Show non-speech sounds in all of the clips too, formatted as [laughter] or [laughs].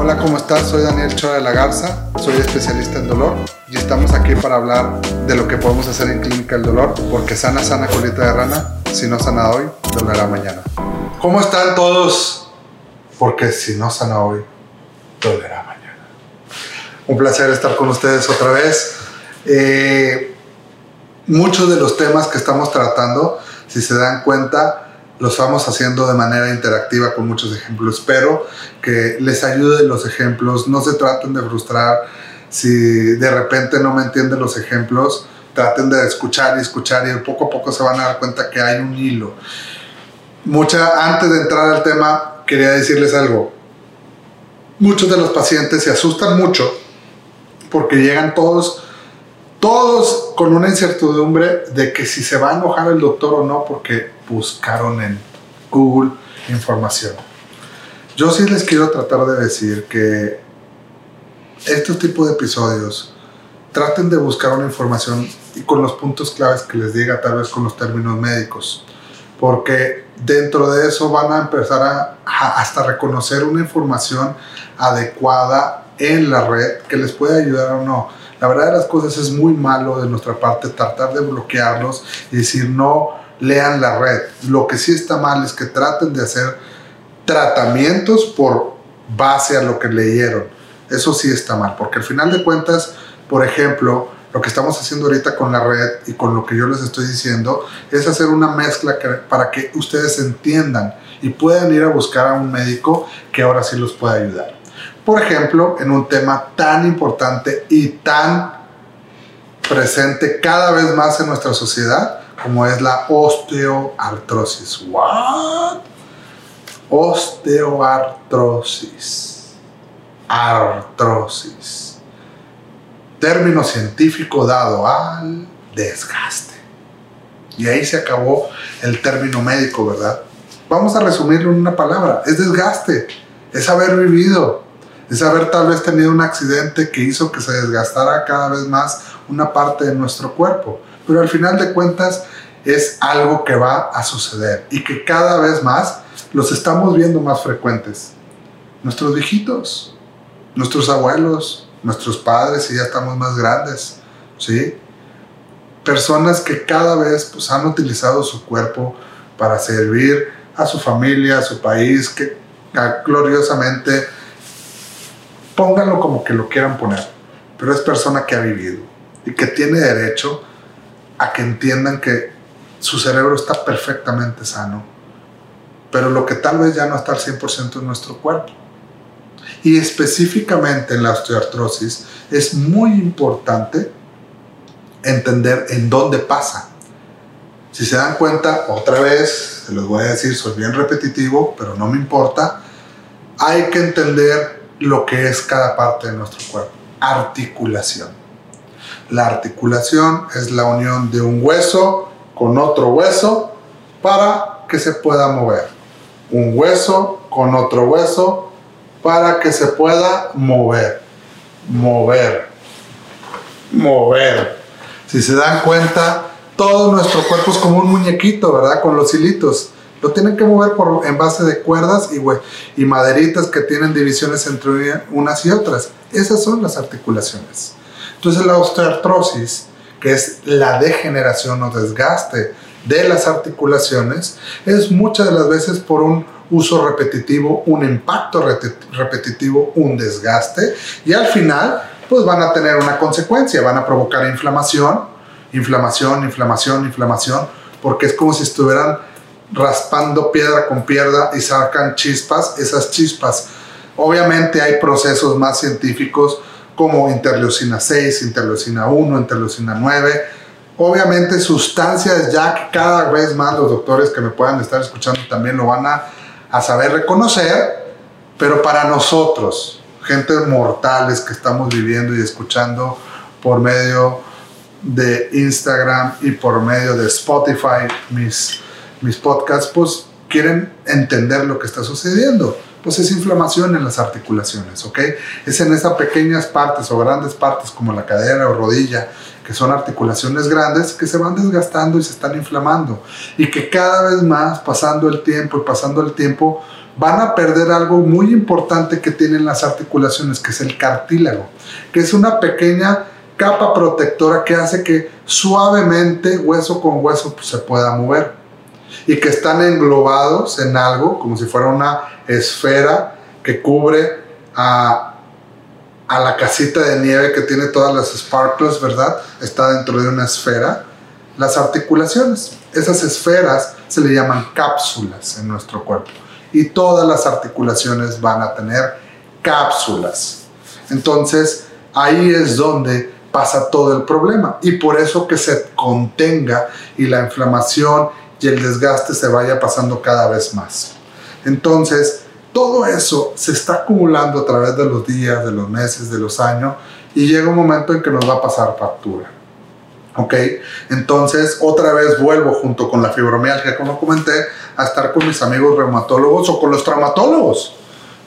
Hola, ¿cómo estás? Soy Daniel Chora de la Garza, soy especialista en dolor y estamos aquí para hablar de lo que podemos hacer en Clínica del Dolor, porque sana, sana colita de rana, si no sana hoy, dolerá mañana. ¿Cómo están todos? Porque si no sana hoy, dolerá mañana. Un placer estar con ustedes otra vez. Eh, muchos de los temas que estamos tratando, si se dan cuenta, los vamos haciendo de manera interactiva con muchos ejemplos. Espero que les ayude los ejemplos, no se traten de frustrar. Si de repente no me entienden los ejemplos, traten de escuchar y escuchar y poco a poco se van a dar cuenta que hay un hilo. Mucha, antes de entrar al tema, quería decirles algo. Muchos de los pacientes se asustan mucho porque llegan todos todos con una incertidumbre de que si se va a enojar el doctor o no porque buscaron en Google información. Yo sí les quiero tratar de decir que estos tipos de episodios traten de buscar una información y con los puntos claves que les diga, tal vez con los términos médicos, porque dentro de eso van a empezar a, a hasta reconocer una información adecuada en la red que les puede ayudar o no la verdad de las cosas es muy malo de nuestra parte tratar de bloquearlos y decir no lean la red. Lo que sí está mal es que traten de hacer tratamientos por base a lo que leyeron. Eso sí está mal, porque al final de cuentas, por ejemplo, lo que estamos haciendo ahorita con la red y con lo que yo les estoy diciendo es hacer una mezcla para que ustedes entiendan y puedan ir a buscar a un médico que ahora sí los pueda ayudar por ejemplo, en un tema tan importante y tan presente cada vez más en nuestra sociedad como es la osteoartrosis. ¿What? Osteoartrosis. Artrosis. Término científico dado al desgaste. Y ahí se acabó el término médico, ¿verdad? Vamos a resumirlo en una palabra. Es desgaste. Es haber vivido es haber tal vez tenido un accidente que hizo que se desgastara cada vez más una parte de nuestro cuerpo. Pero al final de cuentas es algo que va a suceder y que cada vez más los estamos viendo más frecuentes. Nuestros viejitos, nuestros abuelos, nuestros padres y ya estamos más grandes, ¿sí? Personas que cada vez pues, han utilizado su cuerpo para servir a su familia, a su país, que gloriosamente pónganlo como que lo quieran poner, pero es persona que ha vivido y que tiene derecho a que entiendan que su cerebro está perfectamente sano, pero lo que tal vez ya no está al 100% en nuestro cuerpo. Y específicamente en la osteoartrosis es muy importante entender en dónde pasa. Si se dan cuenta, otra vez, se los voy a decir, soy bien repetitivo, pero no me importa, hay que entender lo que es cada parte de nuestro cuerpo. Articulación. La articulación es la unión de un hueso con otro hueso para que se pueda mover. Un hueso con otro hueso para que se pueda mover. Mover. Mover. Si se dan cuenta, todo nuestro cuerpo es como un muñequito, ¿verdad? Con los hilitos. Lo tienen que mover por, en base de cuerdas y, y maderitas que tienen divisiones entre unas y otras. Esas son las articulaciones. Entonces la osteoartrosis, que es la degeneración o desgaste de las articulaciones, es muchas de las veces por un uso repetitivo, un impacto repetitivo, un desgaste y al final pues van a tener una consecuencia, van a provocar inflamación, inflamación, inflamación, inflamación, porque es como si estuvieran raspando piedra con piedra y sacan chispas, esas chispas. Obviamente hay procesos más científicos como interleucina 6, interleucina 1, interleucina 9. Obviamente sustancias ya que cada vez más los doctores que me puedan estar escuchando también lo van a, a saber reconocer, pero para nosotros, gente mortales que estamos viviendo y escuchando por medio de Instagram y por medio de Spotify, mis mis podcasts, pues quieren entender lo que está sucediendo. Pues es inflamación en las articulaciones, ¿ok? Es en esas pequeñas partes o grandes partes como la cadera o rodilla, que son articulaciones grandes, que se van desgastando y se están inflamando. Y que cada vez más, pasando el tiempo y pasando el tiempo, van a perder algo muy importante que tienen las articulaciones, que es el cartílago, que es una pequeña capa protectora que hace que suavemente, hueso con hueso, pues, se pueda mover. Y que están englobados en algo, como si fuera una esfera que cubre a, a la casita de nieve que tiene todas las sparkles, ¿verdad? Está dentro de una esfera. Las articulaciones, esas esferas se le llaman cápsulas en nuestro cuerpo. Y todas las articulaciones van a tener cápsulas. Entonces, ahí es donde pasa todo el problema. Y por eso que se contenga y la inflamación y el desgaste se vaya pasando cada vez más. Entonces, todo eso se está acumulando a través de los días, de los meses, de los años y llega un momento en que nos va a pasar factura. ¿Ok? Entonces, otra vez vuelvo junto con la fibromialgia, como comenté, a estar con mis amigos reumatólogos o con los traumatólogos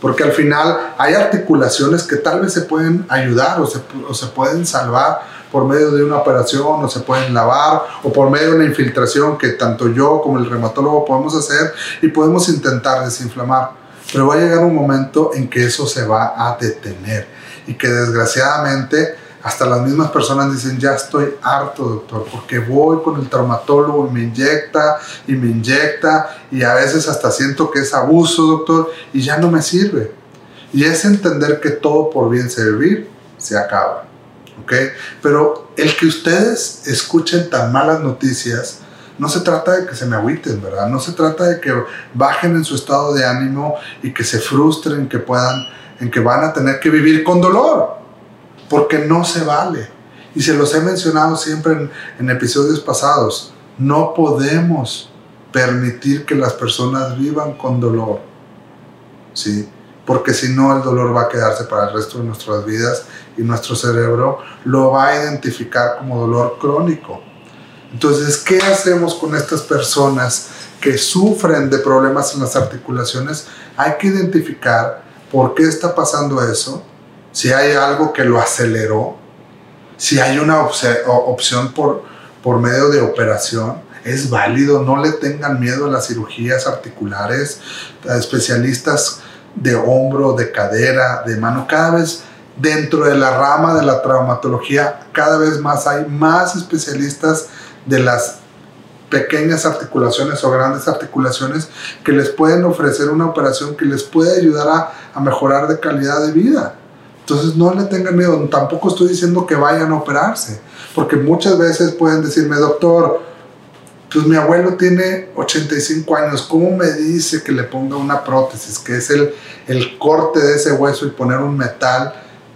porque al final hay articulaciones que tal vez se pueden ayudar o se, o se, pueden salvar por medio de una operación o se pueden lavar o por medio de una infiltración que tanto yo como el reumatólogo podemos hacer y podemos intentar desinflamar. Pero va a llegar un momento en que eso se va a detener y que desgraciadamente hasta las mismas personas dicen, ya estoy harto, doctor, porque voy con el traumatólogo y me inyecta y me inyecta y a veces hasta siento que es abuso, doctor, y ya no me sirve. Y es entender que todo por bien servir se acaba. ¿Ok? Pero el que ustedes escuchen tan malas noticias, no se trata de que se me agüiten, ¿verdad? No se trata de que bajen en su estado de ánimo y que se frustren, que puedan, en que van a tener que vivir con dolor porque no se vale. Y se los he mencionado siempre en, episodios pasados. No podemos permitir que las personas vivan con dolor. ¿Sí? Porque si no, el dolor va a quedarse para el resto de nuestras vidas y nuestro cerebro lo va a identificar como dolor crónico. Entonces, ¿qué hacemos con estas personas que sufren de problemas en las articulaciones? Hay que identificar por qué está pasando eso si hay algo que lo aceleró, si hay una opción por, por medio de operación, es válido, no le tengan miedo a las cirugías articulares, a especialistas de hombro, de cadera, de mano, cada vez dentro de la rama de la traumatología, cada vez más hay más especialistas de las pequeñas articulaciones o grandes articulaciones que les pueden ofrecer una operación que les puede ayudar a, a mejorar de calidad de vida. Entonces no le tengan miedo, tampoco estoy diciendo que vayan a operarse, porque muchas veces pueden decirme, doctor, pues mi abuelo tiene 85 años, ¿cómo me dice que le ponga una prótesis, que es el, el corte de ese hueso y poner un metal,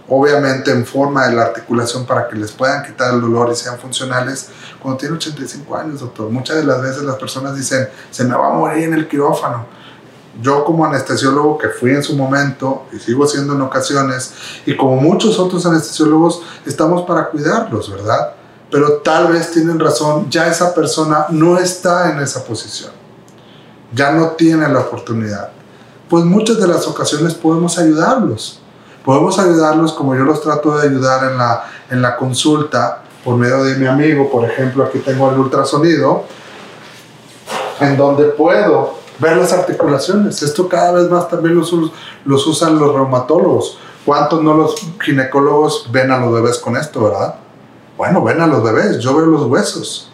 obviamente en forma de la articulación para que les puedan quitar el dolor y sean funcionales, cuando tiene 85 años, doctor? Muchas de las veces las personas dicen, se me va a morir en el quirófano yo como anestesiólogo que fui en su momento y sigo siendo en ocasiones, y como muchos otros anestesiólogos, estamos para cuidarlos, ¿verdad? Pero tal vez tienen razón, ya esa persona no está en esa posición, ya no tiene la oportunidad. Pues muchas de las ocasiones podemos ayudarlos. Podemos ayudarlos como yo los trato de ayudar en la, en la consulta por medio de mi amigo, por ejemplo, aquí tengo el ultrasonido, en donde puedo ver las articulaciones. Esto cada vez más también los, los usan los reumatólogos. ¿Cuántos no los ginecólogos ven a los bebés con esto, verdad? Bueno, ven a los bebés, yo veo los huesos.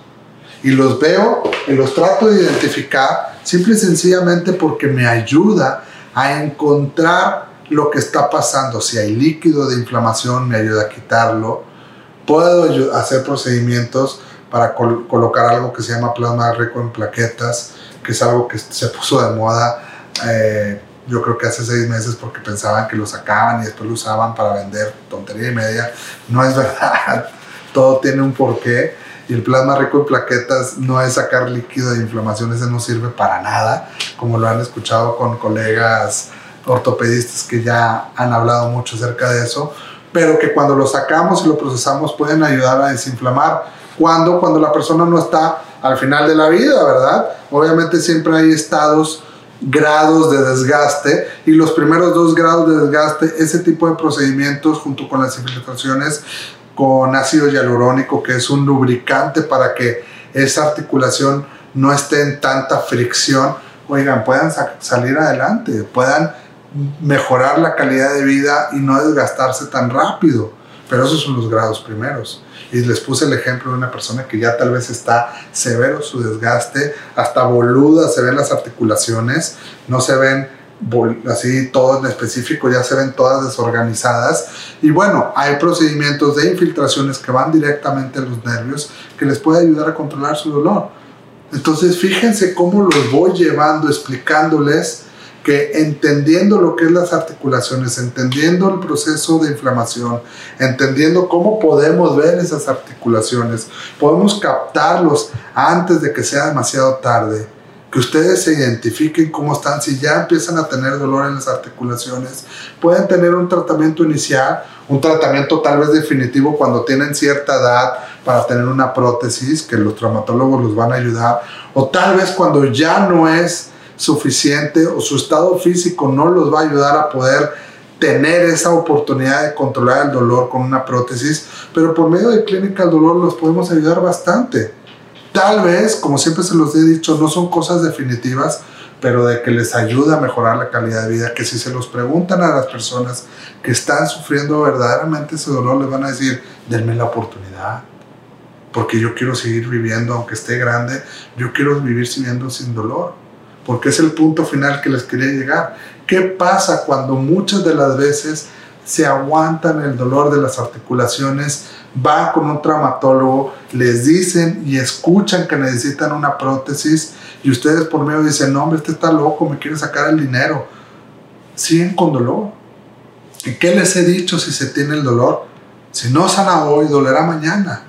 Y los veo y los trato de identificar simple y sencillamente porque me ayuda a encontrar lo que está pasando. Si hay líquido de inflamación, me ayuda a quitarlo. Puedo hacer procedimientos para colocar algo que se llama plasma rico en plaquetas que es algo que se puso de moda, eh, yo creo que hace seis meses porque pensaban que lo sacaban y después lo usaban para vender tontería y media. No es [laughs] verdad, todo tiene un porqué y el plasma rico en plaquetas no es sacar líquido de inflamación, ese no sirve para nada, como lo han escuchado con colegas ortopedistas que ya han hablado mucho acerca de eso, pero que cuando lo sacamos y lo procesamos pueden ayudar a desinflamar. Cuando, cuando la persona no está al final de la vida, ¿verdad? Obviamente siempre hay estados, grados de desgaste y los primeros dos grados de desgaste, ese tipo de procedimientos junto con las infiltraciones con ácido hialurónico, que es un lubricante para que esa articulación no esté en tanta fricción, oigan, puedan salir adelante, puedan mejorar la calidad de vida y no desgastarse tan rápido. Pero esos son los grados primeros. Y les puse el ejemplo de una persona que ya tal vez está severo su desgaste, hasta boluda se ven las articulaciones, no se ven así todo en específico, ya se ven todas desorganizadas. Y bueno, hay procedimientos de infiltraciones que van directamente a los nervios que les puede ayudar a controlar su dolor. Entonces, fíjense cómo los voy llevando, explicándoles que entendiendo lo que es las articulaciones, entendiendo el proceso de inflamación, entendiendo cómo podemos ver esas articulaciones, podemos captarlos antes de que sea demasiado tarde, que ustedes se identifiquen cómo están, si ya empiezan a tener dolor en las articulaciones, pueden tener un tratamiento inicial, un tratamiento tal vez definitivo cuando tienen cierta edad para tener una prótesis, que los traumatólogos los van a ayudar, o tal vez cuando ya no es suficiente o su estado físico no los va a ayudar a poder tener esa oportunidad de controlar el dolor con una prótesis, pero por medio de clínica del dolor los podemos ayudar bastante. Tal vez, como siempre se los he dicho, no son cosas definitivas, pero de que les ayuda a mejorar la calidad de vida, que si se los preguntan a las personas que están sufriendo verdaderamente ese dolor, les van a decir, denme la oportunidad, porque yo quiero seguir viviendo, aunque esté grande, yo quiero vivir viviendo sin dolor porque es el punto final que les quería llegar. ¿Qué pasa cuando muchas de las veces se aguantan el dolor de las articulaciones, van con un traumatólogo, les dicen y escuchan que necesitan una prótesis y ustedes por medio dicen, no hombre, este está loco, me quiere sacar el dinero. Siguen con dolor. ¿Y qué les he dicho si se tiene el dolor? Si no sana hoy, dolerá mañana.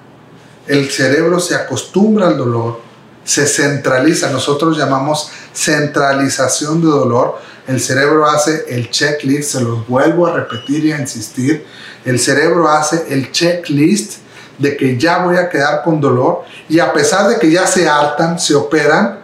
El cerebro se acostumbra al dolor se centraliza, nosotros llamamos centralización de dolor. El cerebro hace el checklist, se los vuelvo a repetir y a insistir. El cerebro hace el checklist de que ya voy a quedar con dolor y a pesar de que ya se hartan, se operan,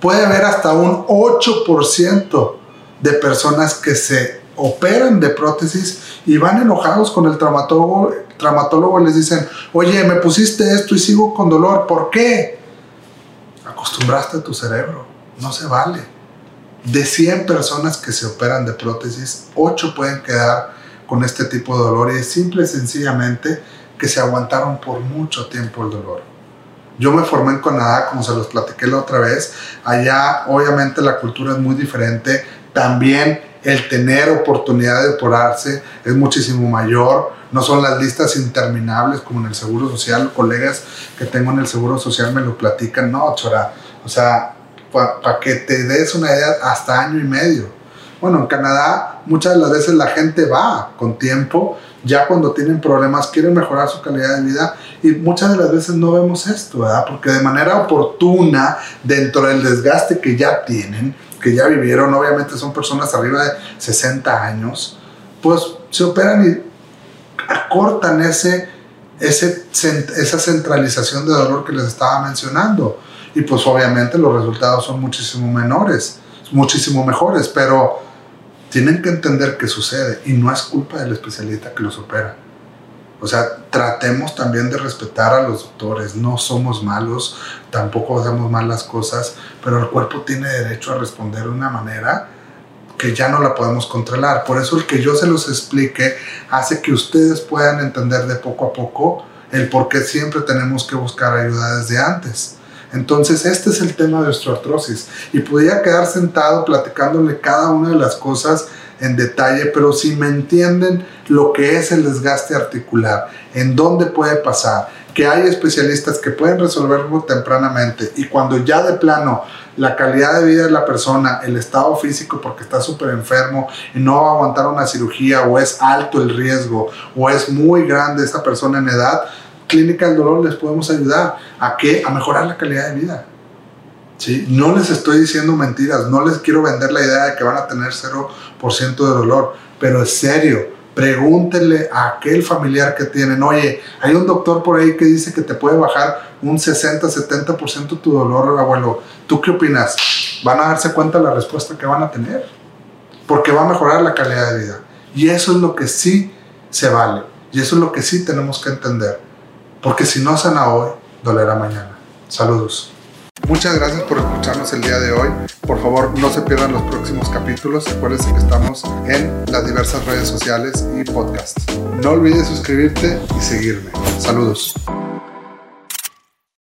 puede haber hasta un 8% de personas que se operan de prótesis y van enojados con el traumatólogo. traumatólogo les dicen, oye, me pusiste esto y sigo con dolor, ¿por qué? Acostumbraste a tu cerebro, no se vale. De 100 personas que se operan de prótesis, 8 pueden quedar con este tipo de dolor y es simple y sencillamente que se aguantaron por mucho tiempo el dolor. Yo me formé en Canadá, como se los platiqué la otra vez. Allá obviamente la cultura es muy diferente. También el tener oportunidad de operarse es muchísimo mayor. No son las listas interminables como en el Seguro Social. Colegas que tengo en el Seguro Social me lo platican. No, chora. O sea, para que te des una idea, hasta año y medio. Bueno, en Canadá muchas de las veces la gente va con tiempo, ya cuando tienen problemas quieren mejorar su calidad de vida y muchas de las veces no vemos esto, ¿verdad? Porque de manera oportuna, dentro del desgaste que ya tienen, que ya vivieron, obviamente son personas arriba de 60 años, pues se operan y acortan ese, ese, esa centralización de dolor que les estaba mencionando. Y pues obviamente los resultados son muchísimo menores, muchísimo mejores, pero tienen que entender qué sucede y no es culpa del especialista que los opera o sea, tratemos también de respetar a los doctores, no somos malos, tampoco hacemos mal las cosas, pero el cuerpo tiene derecho a responder de una manera que ya no la podemos controlar. Por eso el que yo se los explique hace que ustedes puedan entender de poco a poco el por qué siempre tenemos que buscar ayuda desde antes. Entonces, este es el tema de osteoartrosis. Y podría quedar sentado platicándole cada una de las cosas en detalle, pero si me entienden lo que es el desgaste articular, en dónde puede pasar, que hay especialistas que pueden resolverlo tempranamente y cuando ya de plano la calidad de vida de la persona, el estado físico porque está súper enfermo y no va a aguantar una cirugía o es alto el riesgo o es muy grande esta persona en edad, Clínica del Dolor les podemos ayudar a que a mejorar la calidad de vida. No les estoy diciendo mentiras, no les quiero vender la idea de que van a tener 0% de dolor, pero es serio, pregúntenle a aquel familiar que tienen, oye, hay un doctor por ahí que dice que te puede bajar un 60-70% tu dolor, abuelo, ¿tú qué opinas? Van a darse cuenta de la respuesta que van a tener, porque va a mejorar la calidad de vida. Y eso es lo que sí se vale, y eso es lo que sí tenemos que entender, porque si no sana hoy, dolerá mañana. Saludos. Muchas gracias por escucharnos el día de hoy. Por favor, no se pierdan los próximos capítulos. Acuérdense que estamos en las diversas redes sociales y podcasts. No olvides suscribirte y seguirme. Saludos.